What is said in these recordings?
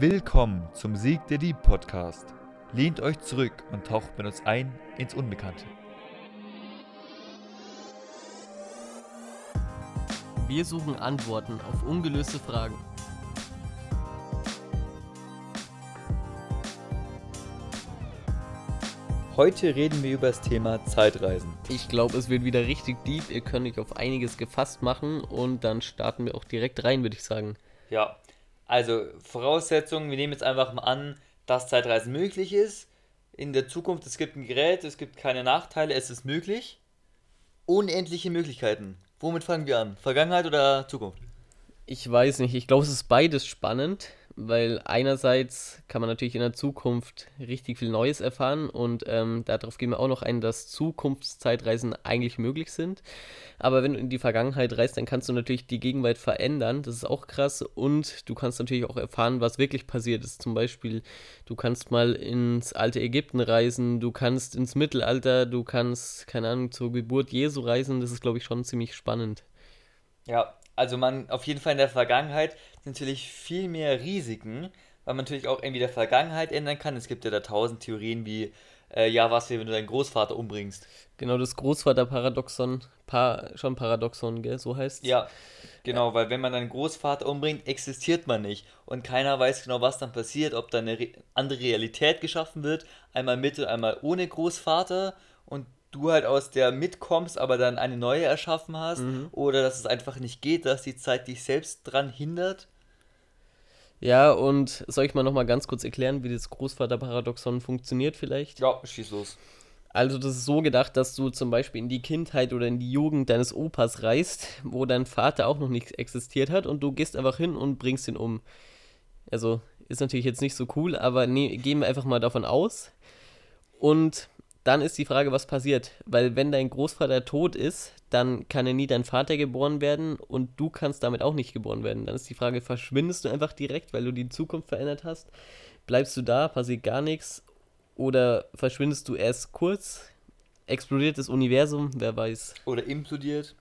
Willkommen zum Sieg der Dieb Podcast. Lehnt euch zurück und taucht mit uns ein ins Unbekannte. Wir suchen Antworten auf ungelöste Fragen. Heute reden wir über das Thema Zeitreisen. Ich glaube, es wird wieder richtig deep. Ihr könnt euch auf einiges gefasst machen und dann starten wir auch direkt rein, würde ich sagen. Ja, also Voraussetzungen, wir nehmen jetzt einfach mal an, dass Zeitreisen möglich ist. In der Zukunft, es gibt ein Gerät, es gibt keine Nachteile, es ist möglich. Unendliche Möglichkeiten. Womit fangen wir an? Vergangenheit oder Zukunft? Ich weiß nicht, ich glaube, es ist beides spannend weil einerseits kann man natürlich in der Zukunft richtig viel Neues erfahren und ähm, darauf gehen wir auch noch ein, dass Zukunftszeitreisen eigentlich möglich sind. Aber wenn du in die Vergangenheit reist, dann kannst du natürlich die Gegenwart verändern. Das ist auch krass. Und du kannst natürlich auch erfahren, was wirklich passiert ist. Zum Beispiel, du kannst mal ins alte Ägypten reisen, du kannst ins Mittelalter, du kannst, keine Ahnung, zur Geburt Jesu reisen. Das ist, glaube ich, schon ziemlich spannend. Ja, also man auf jeden Fall in der Vergangenheit natürlich viel mehr Risiken, weil man natürlich auch irgendwie der Vergangenheit ändern kann. Es gibt ja da tausend Theorien wie, äh, ja, was wäre, wenn du deinen Großvater umbringst. Genau, das Großvaterparadoxon, pa schon Paradoxon, gell, so heißt Ja, genau, weil wenn man deinen Großvater umbringt, existiert man nicht. Und keiner weiß genau, was dann passiert, ob dann eine re andere Realität geschaffen wird, einmal mit und einmal ohne Großvater. Und du halt aus der mitkommst, aber dann eine neue erschaffen hast. Mhm. Oder dass es einfach nicht geht, dass die Zeit dich selbst dran hindert. Ja, und soll ich mal nochmal ganz kurz erklären, wie das Großvaterparadoxon funktioniert vielleicht? Ja, schieß los. Also das ist so gedacht, dass du zum Beispiel in die Kindheit oder in die Jugend deines Opas reist, wo dein Vater auch noch nicht existiert hat und du gehst einfach hin und bringst ihn um. Also ist natürlich jetzt nicht so cool, aber nee, gehen wir einfach mal davon aus. Und dann ist die Frage, was passiert. Weil wenn dein Großvater tot ist, dann kann er nie dein Vater geboren werden und du kannst damit auch nicht geboren werden. Dann ist die Frage, verschwindest du einfach direkt, weil du die Zukunft verändert hast? Bleibst du da, passiert gar nichts? Oder verschwindest du erst kurz? Explodiert das Universum? Wer weiß. Oder implodiert?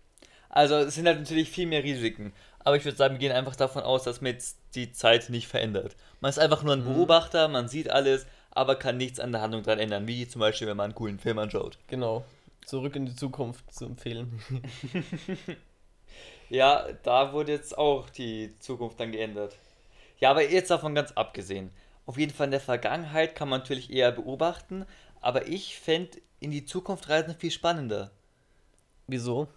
Also es sind halt natürlich viel mehr Risiken. Aber ich würde sagen, wir gehen einfach davon aus, dass man jetzt die Zeit nicht verändert. Man ist einfach nur ein mhm. Beobachter, man sieht alles, aber kann nichts an der Handlung dran ändern, wie zum Beispiel, wenn man einen coolen Film anschaut. Genau. Zurück in die Zukunft zu empfehlen. ja, da wurde jetzt auch die Zukunft dann geändert. Ja, aber jetzt davon ganz abgesehen. Auf jeden Fall in der Vergangenheit kann man natürlich eher beobachten, aber ich fände in die Zukunft reisen viel spannender. Wieso?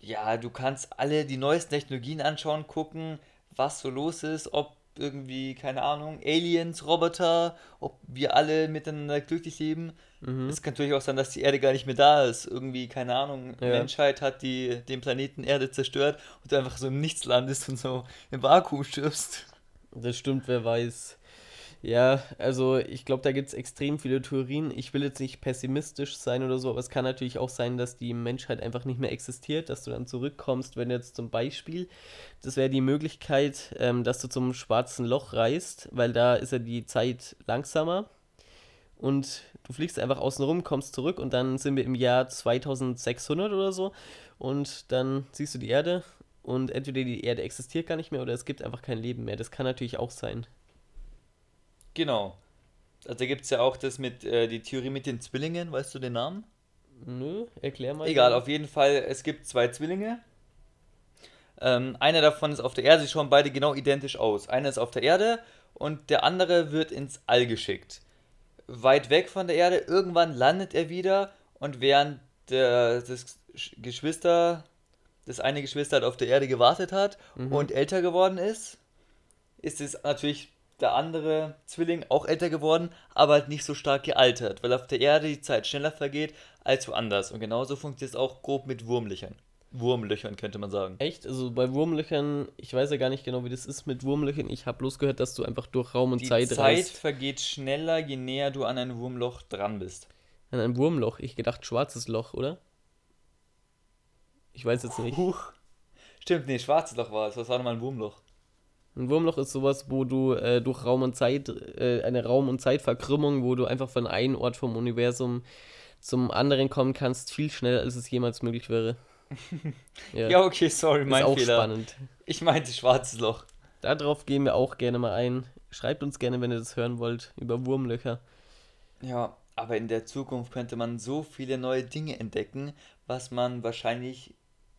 Ja, du kannst alle die neuesten Technologien anschauen, gucken, was so los ist, ob irgendwie, keine Ahnung, Aliens, Roboter, ob wir alle miteinander glücklich leben. Mhm. Es kann natürlich auch sein, dass die Erde gar nicht mehr da ist. Irgendwie, keine Ahnung, ja. Menschheit hat die, den Planeten Erde zerstört und du einfach so im Nichts landest und so im Vakuum stirbst. Das stimmt, wer weiß. Ja, also ich glaube, da gibt es extrem viele Theorien. Ich will jetzt nicht pessimistisch sein oder so, aber es kann natürlich auch sein, dass die Menschheit einfach nicht mehr existiert, dass du dann zurückkommst, wenn jetzt zum Beispiel, das wäre die Möglichkeit, ähm, dass du zum schwarzen Loch reist, weil da ist ja die Zeit langsamer und du fliegst einfach außen rum, kommst zurück und dann sind wir im Jahr 2600 oder so und dann siehst du die Erde und entweder die Erde existiert gar nicht mehr oder es gibt einfach kein Leben mehr. Das kann natürlich auch sein. Genau. Also da gibt es ja auch das mit, äh, die Theorie mit den Zwillingen, weißt du den Namen? Nö, erklär mal. Egal, auf jeden Fall, es gibt zwei Zwillinge. Ähm, einer davon ist auf der Erde, sie schauen beide genau identisch aus. Einer ist auf der Erde und der andere wird ins All geschickt. Weit weg von der Erde, irgendwann landet er wieder und während der, das Geschwister, das eine Geschwister halt auf der Erde gewartet hat mhm. und älter geworden ist, ist es natürlich der andere Zwilling auch älter geworden, aber halt nicht so stark gealtert, weil auf der Erde die Zeit schneller vergeht als woanders. Und genauso funktioniert es auch grob mit Wurmlöchern. Wurmlöchern könnte man sagen. Echt? Also bei Wurmlöchern, ich weiß ja gar nicht genau, wie das ist mit Wurmlöchern. Ich habe bloß gehört, dass du einfach durch Raum und die Zeit Die Zeit reist. vergeht schneller, je näher du an ein Wurmloch dran bist. An ein Wurmloch? Ich gedacht schwarzes Loch, oder? Ich weiß jetzt nicht. Huch. Stimmt, nee, schwarzes Loch war es. Was war nochmal ein Wurmloch? Ein Wurmloch ist sowas, wo du äh, durch Raum und Zeit, äh, eine Raum- und Zeitverkrümmung, wo du einfach von einem Ort vom Universum zum anderen kommen kannst, viel schneller, als es jemals möglich wäre. ja. ja, okay, sorry, mein ist auch Fehler. spannend. Ich meinte schwarzes Loch. Darauf gehen wir auch gerne mal ein. Schreibt uns gerne, wenn ihr das hören wollt, über Wurmlöcher. Ja, aber in der Zukunft könnte man so viele neue Dinge entdecken, was man wahrscheinlich,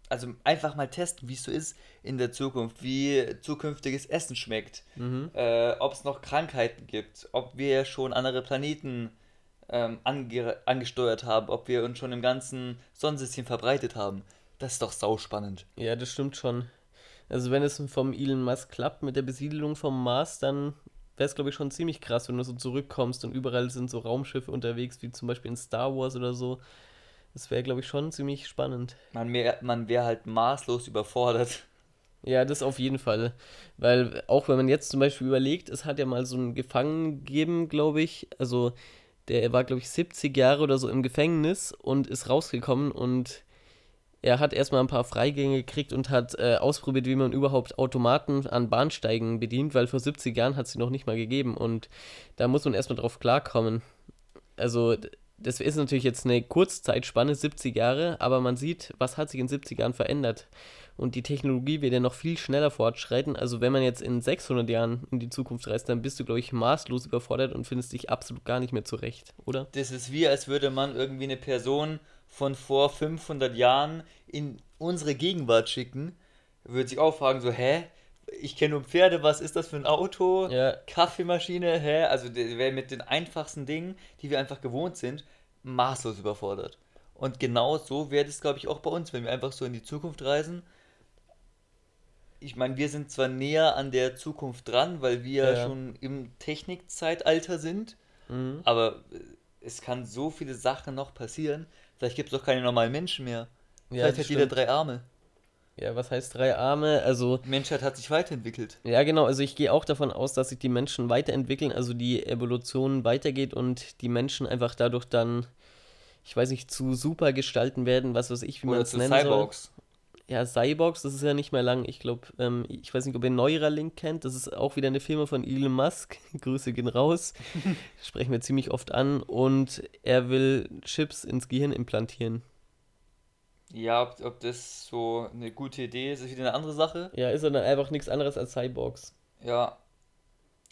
also einfach mal testen, wie es so ist in der Zukunft, wie zukünftiges Essen schmeckt, Mhm. äh, ob es noch Krankheiten gibt, ob wir schon andere Planeten ähm, ange angesteuert haben, ob wir uns schon im ganzen Sonnensystem verbreitet haben. Das ist doch sauspannend. Ja, das stimmt schon. Also wenn es vom Elon Musk klappt mit der Besiedelung vom Mars, dann wäre es, glaube ich, schon ziemlich krass, wenn du so zurückkommst und überall sind so Raumschiffe unterwegs, wie zum Beispiel in Star Wars oder so. Das wäre, glaube ich, schon ziemlich spannend. Man, wär- man wäre halt maßlos überfordert. Ja, das auf jeden Fall. Weil auch wenn man jetzt zum Beispiel überlegt, es hat ja mal so einen Gefangenen gegeben, glaube ich. Also der war, glaube ich, 70 Jahre oder so im Gefängnis und ist rausgekommen und er hat erstmal ein paar Freigänge gekriegt und hat äh, ausprobiert, wie man überhaupt Automaten an Bahnsteigen bedient, weil vor 70 Jahren hat es sie noch nicht mal gegeben und da muss man erstmal drauf klarkommen. Also das ist natürlich jetzt eine Kurzzeitspanne, 70 Jahre, aber man sieht, was hat sich in 70 Jahren verändert. Und die Technologie wird ja noch viel schneller fortschreiten. Also wenn man jetzt in 600 Jahren in die Zukunft reist, dann bist du, glaube ich, maßlos überfordert und findest dich absolut gar nicht mehr zurecht, oder? Das ist wie, als würde man irgendwie eine Person von vor 500 Jahren in unsere Gegenwart schicken. Würde sich auch fragen, so, hä? Ich kenne nur Pferde, was ist das für ein Auto? Ja. Kaffeemaschine, hä? Also der wäre mit den einfachsten Dingen, die wir einfach gewohnt sind, maßlos überfordert. Und genau so wäre das, glaube ich, auch bei uns, wenn wir einfach so in die Zukunft reisen. Ich meine, wir sind zwar näher an der Zukunft dran, weil wir Ja, schon im Technikzeitalter sind, Mhm. aber äh, es kann so viele Sachen noch passieren. Vielleicht gibt es doch keine normalen Menschen mehr. Ja, Vielleicht hat jeder stimmt. drei Arme. Ja, was heißt drei Arme? Also, Die Menschheit hat sich weiterentwickelt. ja, genau. Also, ich gehe auch davon aus, dass sich die Menschen weiterentwickeln, also die Evolution weitergeht und die Menschen einfach dadurch dann, ich weiß nicht, zu super gestalten werden, was weiß ich, wie man es nennen soll. Cyborgs. Ja, Cyborgs, das ist ja nicht mehr lang. Ich glaube, ähm, ich weiß nicht, ob ihr Neuralink kennt. Das ist auch wieder eine Firma von Elon Musk. Grüße gehen raus. Sprechen wir ziemlich oft an. Und er will Chips ins Gehirn implantieren. Ja, ob, ob das so eine gute Idee ist, ist wieder eine andere Sache. Ja, ist er dann einfach nichts anderes als Cyborgs. Ja.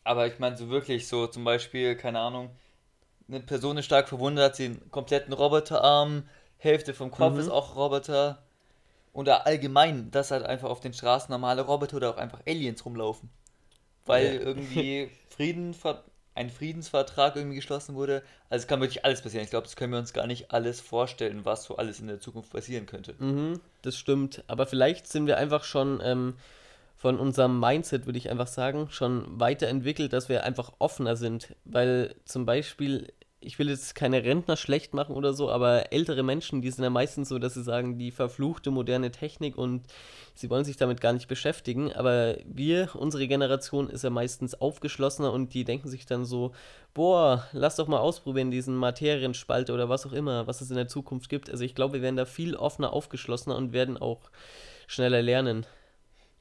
Aber ich meine, so wirklich, so zum Beispiel, keine Ahnung, eine Person ist stark verwundet, hat sie einen kompletten Roboterarm, Hälfte vom Kopf Mhm. ist auch Roboter. Oder allgemein, dass halt einfach auf den Straßen normale Roboter oder auch einfach Aliens rumlaufen. Weil Ja. irgendwie Frieden, ein Friedensvertrag irgendwie geschlossen wurde. Also es kann wirklich alles passieren. Ich glaube, das können wir uns gar nicht alles vorstellen, was so alles in der Zukunft passieren könnte. Mhm, das stimmt. Aber vielleicht sind wir einfach schon ähm, von unserem Mindset, würde ich einfach sagen, schon weiterentwickelt, dass wir einfach offener sind. Weil zum Beispiel, ich will jetzt keine Rentner schlecht machen oder so, aber ältere Menschen, die sind ja meistens so, dass sie sagen, die verfluchte moderne Technik und sie wollen sich damit gar nicht beschäftigen. Aber wir, unsere Generation, ist ja meistens aufgeschlossener und die denken sich dann so, boah, lass doch mal ausprobieren, diesen Materienspalter oder was auch immer, was es in der Zukunft gibt. Also ich glaube, wir werden da viel offener, aufgeschlossener und werden auch schneller lernen.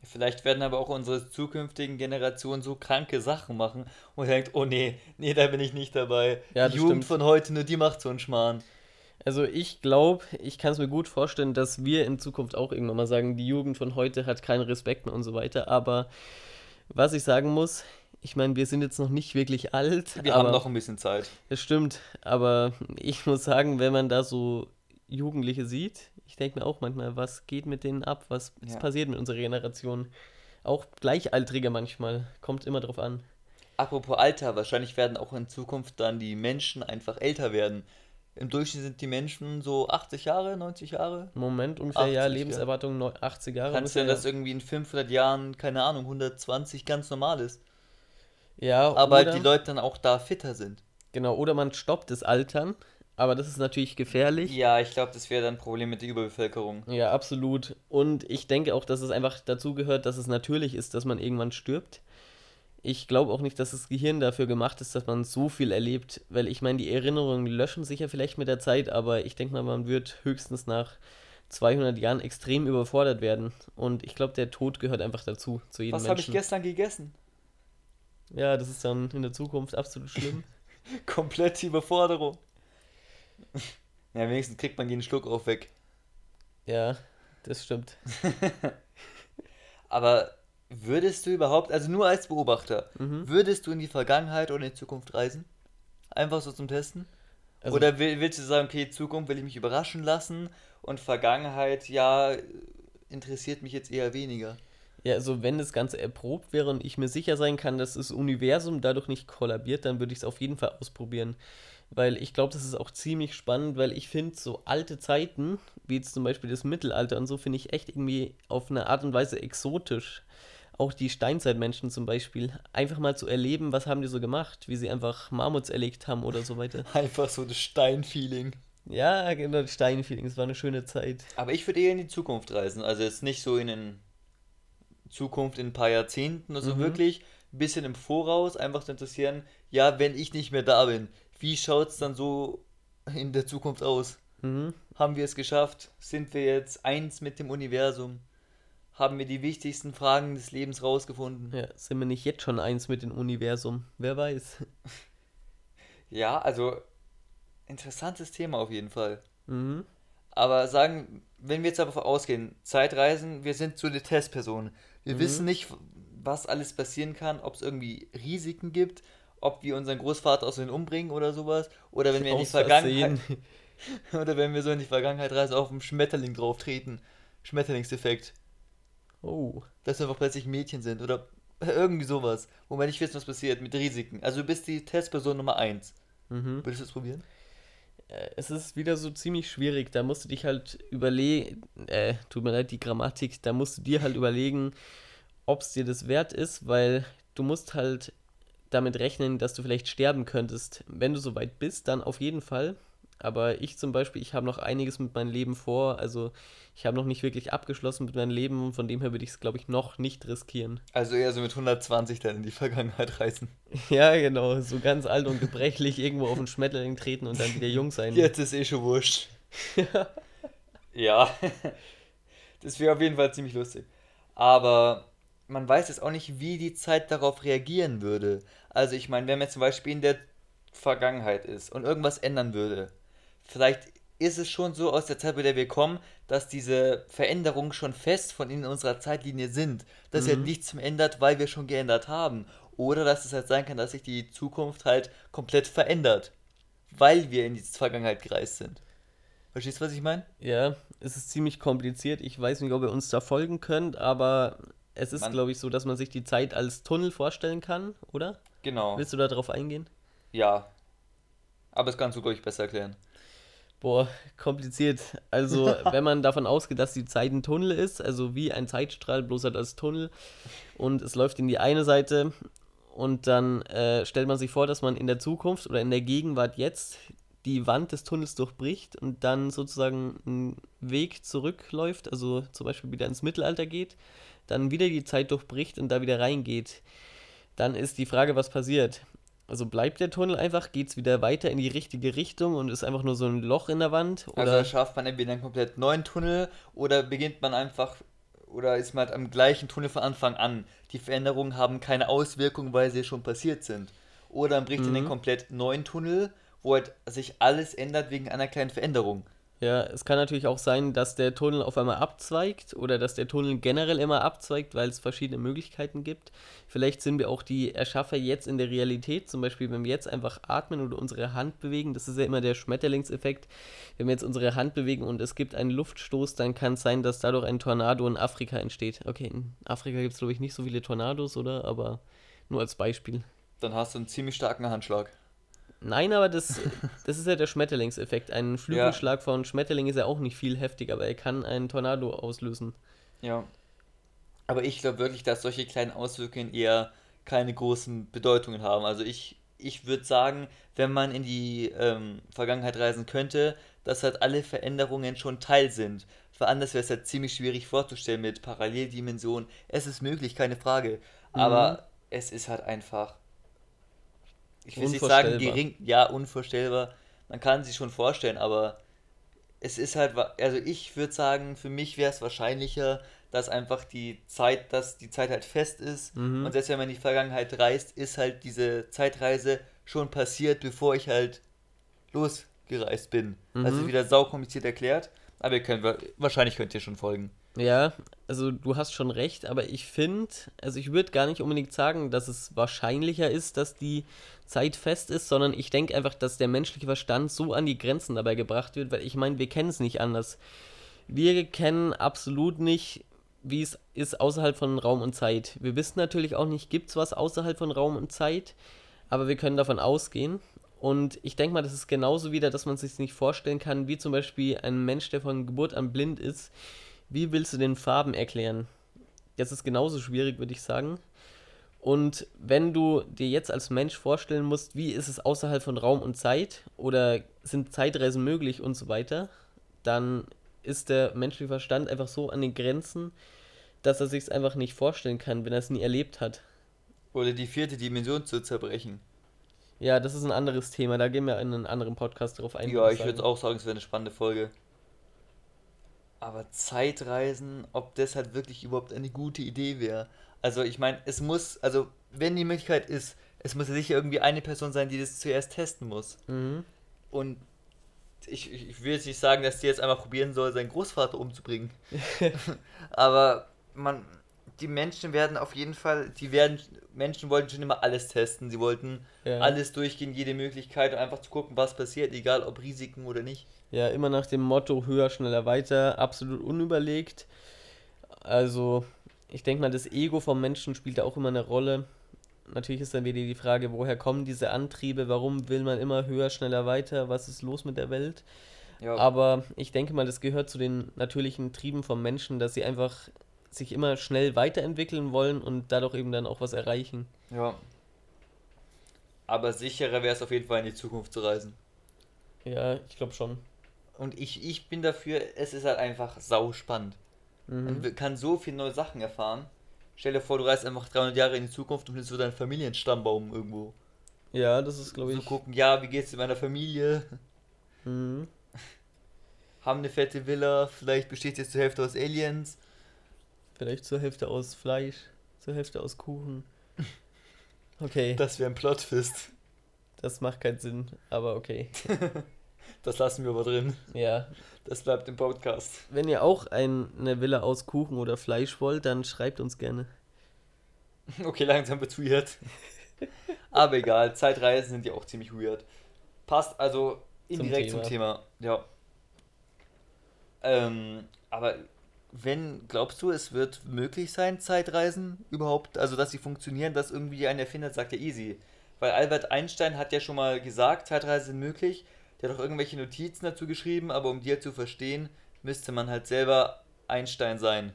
Vielleicht werden aber auch unsere zukünftigen Generationen so kranke Sachen machen und denkt, oh nee, nee, da bin ich nicht dabei. Ja, die Jugend stimmt. von heute, nur die macht so einen Schmarrn. Also ich glaube, ich kann es mir gut vorstellen, dass wir in Zukunft auch irgendwann mal sagen, die Jugend von heute hat keinen Respekt mehr und so weiter. Aber was ich sagen muss, ich meine, wir sind jetzt noch nicht wirklich alt. Wir haben noch ein bisschen Zeit. Das stimmt, aber ich muss sagen, wenn man da so Jugendliche sieht, ich denke mir auch manchmal, was geht mit denen ab? Was ist Ja. passiert mit unserer Generation? Auch Gleichaltrige manchmal, kommt immer drauf an. Apropos Alter, wahrscheinlich werden auch in Zukunft dann die Menschen einfach älter werden. Im Durchschnitt sind die Menschen so 80 Jahre, 90 Jahre. Moment ungefähr, ja, 80, ja. Lebenserwartung neu- 80 Jahre. Kannst du denn, dass irgendwie in 500 Jahren, keine Ahnung, 120 ganz normal ist? ja, Aber oder, die Leute dann auch da fitter sind. Genau, oder man stoppt das Altern, aber das ist natürlich gefährlich. Ja, ich glaube, das wäre dann ein Problem mit der Überbevölkerung. Ja, absolut. Und ich denke auch, dass es einfach dazu gehört, dass es natürlich ist, dass man irgendwann stirbt. Ich glaube auch nicht, dass das Gehirn dafür gemacht ist, dass man so viel erlebt, weil ich meine, die Erinnerungen löschen sich ja vielleicht mit der Zeit, aber ich denke mal, man wird höchstens nach 200 Jahren extrem überfordert werden. Und ich glaube, der Tod gehört einfach dazu, zu jedem Was habe ich gestern gegessen? Ja, das ist dann in der Zukunft absolut schlimm. Komplette Überforderung. Ja, wenigstens kriegt man jeden Schluck auf weg. ja, das stimmt. Aber Würdest du überhaupt, also nur als Beobachter, Mhm. würdest du in die Vergangenheit oder in die Zukunft reisen? Einfach so zum Testen? Also- oder will, willst du sagen, okay, Zukunft will ich mich überraschen lassen und Vergangenheit, ja, interessiert mich jetzt eher weniger? Ja, also wenn das Ganze erprobt wäre und ich mir sicher sein kann, dass das Universum dadurch nicht kollabiert, dann würde ich es auf jeden Fall ausprobieren. Weil ich glaube, das ist auch ziemlich spannend, weil ich finde, so alte Zeiten, wie jetzt zum Beispiel das Mittelalter und so, finde ich echt irgendwie auf eine Art und Weise exotisch. Auch die Steinzeitmenschen zum Beispiel. Einfach mal zu erleben, was haben die so gemacht, wie sie einfach Mammuts erlegt haben oder so weiter. Einfach so das Stein-Feeling. Ja, genau, das Steinfeeling, es war eine schöne Zeit. Aber ich würde eher in die Zukunft reisen. Also jetzt nicht so in den Zukunft in ein paar Jahrzehnten, also Mhm. wirklich ein bisschen im Voraus, einfach zu interessieren, ja, wenn ich nicht mehr da bin, wie schaut es dann so in der Zukunft aus? Mhm. Haben wir es geschafft? Sind wir jetzt eins mit dem Universum? Haben wir die wichtigsten Fragen des Lebens rausgefunden? Ja, sind wir nicht jetzt schon eins mit dem Universum? Wer weiß. Ja, also interessantes Thema auf jeden Fall. Mhm. Aber sagen, wenn wir jetzt aber ausgehen, Zeitreisen, wir sind so eine Testperson. Wir Mhm. wissen nicht, was alles passieren kann, ob es irgendwie Risiken gibt, ob wir unseren Großvater aus den umbringen oder sowas. Oder wenn wir in die Vergangenheit, Versehen. oder wenn wir so in die Vergangenheit reisen, auf einen Schmetterling drauf treten. Schmetterlingseffekt. Oh. Dass wir einfach plötzlich Mädchen sind oder irgendwie sowas, wo wir nicht wissen, was passiert mit Risiken. Also du bist die Testperson Nummer 1. Mhm. Würdest du es probieren? Äh, Es ist wieder so ziemlich schwierig. Da musst du dich halt überlegen, äh, tut mir leid, die Grammatik, da musst du dir halt überlegen, ob es dir das wert ist, weil du musst halt damit rechnen, dass du vielleicht sterben könntest. Wenn du soweit bist, dann auf jeden Fall. Aber ich zum Beispiel, ich habe noch einiges mit meinem Leben vor. Also ich habe noch nicht wirklich abgeschlossen mit meinem Leben und von dem her würde ich es, glaube ich, noch nicht riskieren. Also eher so mit 120 dann in die Vergangenheit reisen. Ja, genau. So ganz alt und gebrechlich irgendwo auf einen Schmetterling treten und dann wieder jung sein. Jetzt ist eh schon wurscht. ja. Das wäre auf jeden Fall ziemlich lustig. Aber man weiß jetzt auch nicht, wie die Zeit darauf reagieren würde. Also ich meine, wenn man zum Beispiel in der Vergangenheit ist und irgendwas ändern würde, vielleicht ist es schon so aus der Zeit, bei der wir kommen, dass diese Veränderungen schon fest von in unserer Zeitlinie sind. Dass halt nichts mehr ändert, weil wir schon geändert haben. Oder dass es halt sein kann, dass sich die Zukunft halt komplett verändert. Weil wir in die Vergangenheit gereist sind. Verstehst du, was ich meine? Ja, es ist ziemlich kompliziert. Ich weiß nicht, ob ihr uns da folgen könnt, aber es ist, glaube ich, so, dass man sich die Zeit als Tunnel vorstellen kann, oder? Genau. Willst du da drauf eingehen? Ja. Aber das kannst du, glaube ich, besser erklären. Boah, kompliziert. Also, wenn man davon ausgeht, dass die Zeit ein Tunnel ist, also wie ein Zeitstrahl, bloß halt als Tunnel, und es läuft in die eine Seite, und dann äh, stellt man sich vor, dass man in der Zukunft oder in der Gegenwart jetzt die Wand des Tunnels durchbricht und dann sozusagen einen Weg zurückläuft, also zum Beispiel wieder ins Mittelalter geht, dann wieder die Zeit durchbricht und da wieder reingeht. Dann ist die Frage, was passiert. Also bleibt der Tunnel einfach, geht es wieder weiter in die richtige Richtung und ist einfach nur so ein Loch in der Wand? Oder Also schafft man entweder einen komplett neuen Tunnel oder beginnt man einfach oder ist man halt am gleichen Tunnel von Anfang an. Die Veränderungen haben keine Auswirkungen, weil sie schon passiert sind. Oder man bricht in den komplett neuen Tunnel, wo halt sich alles ändert wegen einer kleinen Veränderung. Ja, es kann natürlich auch sein, dass der Tunnel auf einmal abzweigt oder dass der Tunnel generell immer abzweigt, weil es verschiedene Möglichkeiten gibt. Vielleicht sind wir auch die Erschaffer jetzt in der Realität, zum Beispiel wenn wir jetzt einfach atmen oder unsere Hand bewegen, das ist ja immer der Schmetterlingseffekt. Wenn wir jetzt unsere Hand bewegen und es gibt einen Luftstoß, dann kann es sein, dass dadurch ein Tornado in Afrika entsteht. Okay, in Afrika gibt es glaube ich nicht so viele Tornados, oder? Aber nur als Beispiel. Dann hast du einen ziemlich starken Handschlag. Nein, aber das, das ist ja der Schmetterlingseffekt. Ein Flügelschlag von Schmetterling ist ja auch nicht viel heftig, aber er kann einen Tornado auslösen. Ja. Aber ich glaube wirklich, dass solche kleinen Auswirkungen eher keine großen Bedeutungen haben. Also ich, ich würde sagen, wenn man in die ähm, Vergangenheit reisen könnte, dass halt alle Veränderungen schon Teil sind. Für anders wäre es halt ziemlich schwierig vorzustellen mit Paralleldimensionen. Es ist möglich, keine Frage. Aber es ist halt einfach. Ich will nicht sagen, gering, ja, unvorstellbar. Man kann sich schon vorstellen, aber es ist halt, also ich würde sagen, für mich wäre es wahrscheinlicher, dass einfach die Zeit, dass die Zeit halt fest ist Mhm. und selbst wenn man in die Vergangenheit reist, ist halt diese Zeitreise schon passiert, bevor ich halt losgereist bin. Also Mhm. wieder saukompliziert erklärt, aber ihr könnt, wa- wahrscheinlich könnt ihr schon folgen. Ja, also du hast schon recht, aber ich finde, also ich würde gar nicht unbedingt sagen, dass es wahrscheinlicher ist, dass die Zeit fest ist, sondern ich denke einfach, dass der menschliche Verstand so an die Grenzen dabei gebracht wird, weil ich meine, wir kennen es nicht anders. Wir kennen absolut nicht, wie es ist außerhalb von Raum und Zeit. Wir wissen natürlich auch nicht, gibt es was außerhalb von Raum und Zeit, aber wir können davon ausgehen. Und ich denke mal, das ist genauso wieder, dass man sich nicht vorstellen kann, wie zum Beispiel ein Mensch, der von Geburt an blind ist. Wie willst du den Farben erklären? Das ist genauso schwierig, würde ich sagen. Und wenn du dir jetzt als Mensch vorstellen musst, wie ist es außerhalb von Raum und Zeit oder sind Zeitreisen möglich und so weiter, dann ist der menschliche Verstand einfach so an den Grenzen, dass er sich es einfach nicht vorstellen kann, wenn er es nie erlebt hat. Oder die vierte Dimension zu zerbrechen. Ja, das ist ein anderes Thema, da gehen wir in einem anderen Podcast drauf ein. Ja, ich würde auch sagen, es wäre eine spannende Folge. Aber Zeitreisen, ob das halt wirklich überhaupt eine gute Idee wäre. Also ich meine, es muss, also wenn die Möglichkeit ist, es muss ja sicher irgendwie eine Person sein, die das zuerst testen muss. Mhm. Und ich, ich will jetzt nicht sagen, dass die jetzt einmal probieren soll, seinen Großvater umzubringen. Aber man, die Menschen werden auf jeden Fall, die werden, Menschen wollten schon immer alles testen. Sie wollten Ja. alles durchgehen, jede Möglichkeit, um einfach zu gucken, was passiert, egal ob Risiken oder nicht. Ja, immer nach dem Motto höher, schneller, weiter, absolut unüberlegt. Also, ich denke mal, das Ego vom Menschen spielt da auch immer eine Rolle. Natürlich ist dann wieder die Frage, woher kommen diese Antriebe, warum will man immer höher, schneller, weiter, was ist los mit der Welt? Ja, Aber ich denke mal, das gehört zu den natürlichen Trieben vom Menschen, dass sie einfach sich immer schnell weiterentwickeln wollen und dadurch eben dann auch was erreichen. ja. Aber sicherer wäre es auf jeden Fall in die Zukunft zu reisen. Ja, ich glaube schon. Und ich, ich bin dafür, es ist halt einfach sau spannend. Man Mhm. w- kann so viele neue Sachen erfahren. Stell dir vor, du reist einfach 300 Jahre in die Zukunft und findest so deinen Familienstammbaum irgendwo. Ja, das ist, glaube So ich. gucken, ja, wie geht's in meiner Familie? Mhm. Haben eine fette Villa, vielleicht besteht jetzt zur Hälfte aus Aliens. Vielleicht zur Hälfte aus Fleisch, zur Hälfte aus Kuchen. Okay, Das wäre ein Plotfist. das macht keinen Sinn, aber okay. Das lassen wir aber drin. Ja, Das bleibt im Podcast. wenn ihr auch ein, eine Villa aus Kuchen oder Fleisch wollt, dann schreibt uns gerne. Okay, langsam wird's weird. Aber egal, Zeitreisen sind ja auch ziemlich weird. Passt also indirekt zum Thema. Ja. Ähm, aber wenn, glaubst du, es wird möglich sein, Zeitreisen überhaupt, also dass sie funktionieren, dass irgendwie ein Erfinder sagt, ja easy. Weil Albert Einstein hat ja schon mal gesagt, Zeitreisen sind möglich. Der hat auch irgendwelche Notizen dazu geschrieben, aber um die halt zu verstehen, müsste man halt selber Einstein sein.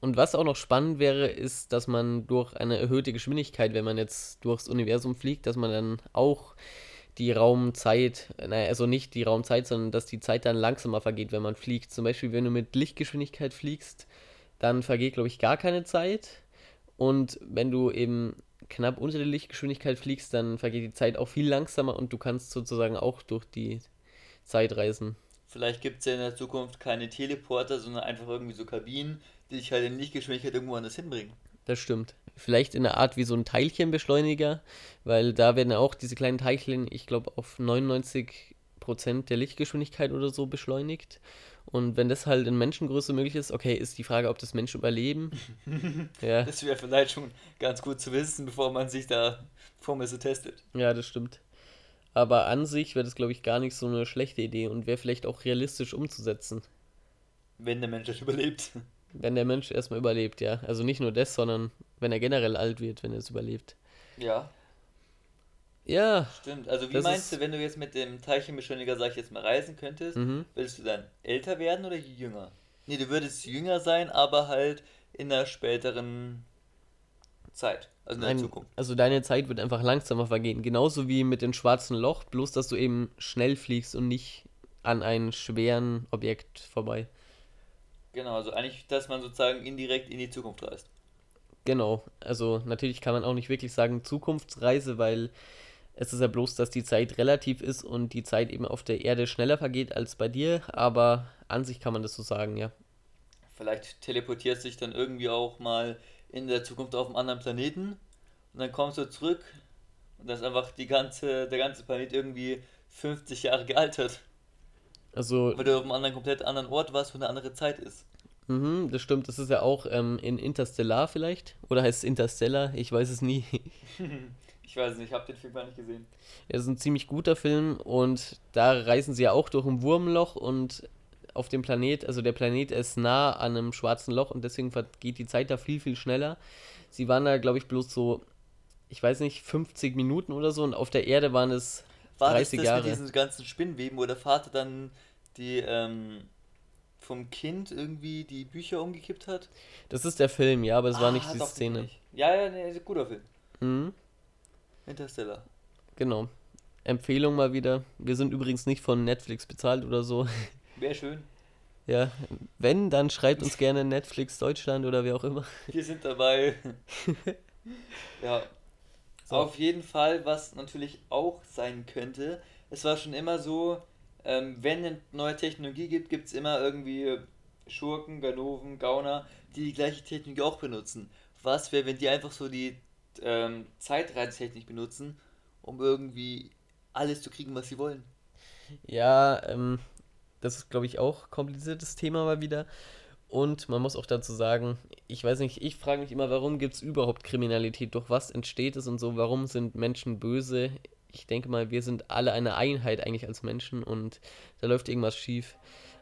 Und was auch noch spannend wäre, ist, dass man durch eine erhöhte Geschwindigkeit, wenn man jetzt durchs Universum fliegt, dass man dann auch die Raumzeit, naja, also nicht die Raumzeit, sondern dass die Zeit dann langsamer vergeht, wenn man fliegt. Zum Beispiel, wenn du mit Lichtgeschwindigkeit fliegst, dann vergeht, glaube ich, gar keine Zeit. Und wenn du eben knapp unter der Lichtgeschwindigkeit fliegst, dann vergeht die Zeit auch viel langsamer und du kannst sozusagen auch durch die Zeit reisen. Vielleicht gibt es ja in der Zukunft keine Teleporter, sondern einfach irgendwie so Kabinen, die dich halt in Lichtgeschwindigkeit irgendwo anders hinbringen. Das stimmt. Vielleicht in einer Art wie so ein Teilchenbeschleuniger, weil da werden ja auch diese kleinen Teilchen, ich glaube, auf 99% der Lichtgeschwindigkeit oder so beschleunigt. Und wenn das halt in Menschengröße möglich ist, okay, ist die Frage, ob das Menschen überleben. ja, Das wäre vielleicht schon ganz gut zu wissen, bevor man sich da, bevor man so testet. ja, das stimmt. Aber an sich wäre das, glaube ich, gar nicht so eine schlechte Idee und wäre vielleicht auch realistisch umzusetzen, Wenn der Mensch das überlebt. wenn der Mensch erstmal überlebt, ja. Also nicht nur das, sondern wenn er generell alt wird, wenn er es überlebt. Ja, Ja, stimmt. Also wie meinst du, wenn du jetzt mit dem Teilchenbeschleuniger, sag ich jetzt mal, reisen könntest, mhm. würdest du dann älter werden oder jünger? Nee, du würdest jünger sein, aber halt in einer späteren Zeit. Also in der Nein, Zukunft. Also deine Zeit wird einfach langsamer vergehen. Genauso wie mit dem schwarzen Loch, bloß dass du eben schnell fliegst und nicht an einem schweren Objekt vorbei. Genau, also eigentlich, dass man sozusagen indirekt in die Zukunft reist. Genau. Also natürlich kann man auch nicht wirklich sagen Zukunftsreise, weil es ist ja bloß, dass die Zeit relativ ist und die Zeit eben auf der Erde schneller vergeht als bei dir, aber an sich kann man das so sagen, ja. Vielleicht teleportiert sich dann irgendwie auch mal in der Zukunft auf einen anderen Planeten und dann kommst du zurück und dann ist einfach die ganze, der ganze Planet irgendwie 50 Jahre gealtert, Also weil du auf einem anderen, komplett anderen Ort warst, wo eine andere Zeit ist. Mhm, das stimmt. Das ist ja auch ähm, in Interstellar vielleicht. Oder heißt es Interstellar? Ich weiß es nie. ich weiß nicht, ich habe den Film gar nicht gesehen. Es ist ein ziemlich guter Film und da reisen sie ja auch durch ein Wurmloch und auf dem Planet, also der Planet ist nah an einem schwarzen Loch und deswegen geht die Zeit da viel, viel schneller. Sie waren da, glaube ich, bloß so, ich weiß nicht, 50 Minuten oder so und auf der Erde waren es War 30 das das Jahre. mit diesen ganzen Spinnweben, wo der Vater dann die, ähm, vom Kind irgendwie die Bücher umgekippt hat? Das ist der Film, ja, aber es ah, war nicht die Szene. Nicht. Ja, ja, nee, ist ein guter Film. Mhm. Interstellar. Genau. Empfehlung mal wieder. Wir sind übrigens nicht von Netflix bezahlt oder so. Wäre schön. Ja, wenn, dann schreibt uns gerne Netflix Deutschland oder wie auch immer. Wir sind dabei. ja. So. Auf jeden Fall, was natürlich auch sein könnte, es war schon immer so, ähm, wenn es neue Technologie gibt, gibt es immer irgendwie Schurken, Ganoven, Gauner, die die gleiche Technologie auch benutzen. Was wäre, wenn die einfach so die ähm, Zeitreisetechnik benutzen, um irgendwie alles zu kriegen, was sie wollen? Ja, ähm, das ist, glaube ich, auch kompliziertes Thema mal wieder. Und man muss auch dazu sagen, ich weiß nicht, ich frage mich immer, warum gibt es überhaupt Kriminalität? Durch was entsteht es und so? Warum sind Menschen böse? Ich denke mal, wir sind alle eine Einheit eigentlich als Menschen und da läuft irgendwas schief.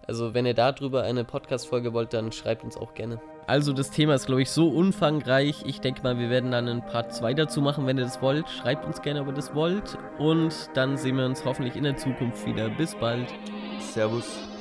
Also wenn ihr darüber eine Podcast-Folge wollt, dann schreibt uns auch gerne. Also das Thema ist, glaube ich, so umfangreich. Ich denke mal, wir werden dann ein Part 2 dazu machen, wenn ihr das wollt. Schreibt uns gerne, ob ihr das wollt. Und dann sehen wir uns hoffentlich in der Zukunft wieder. Bis bald. Servus.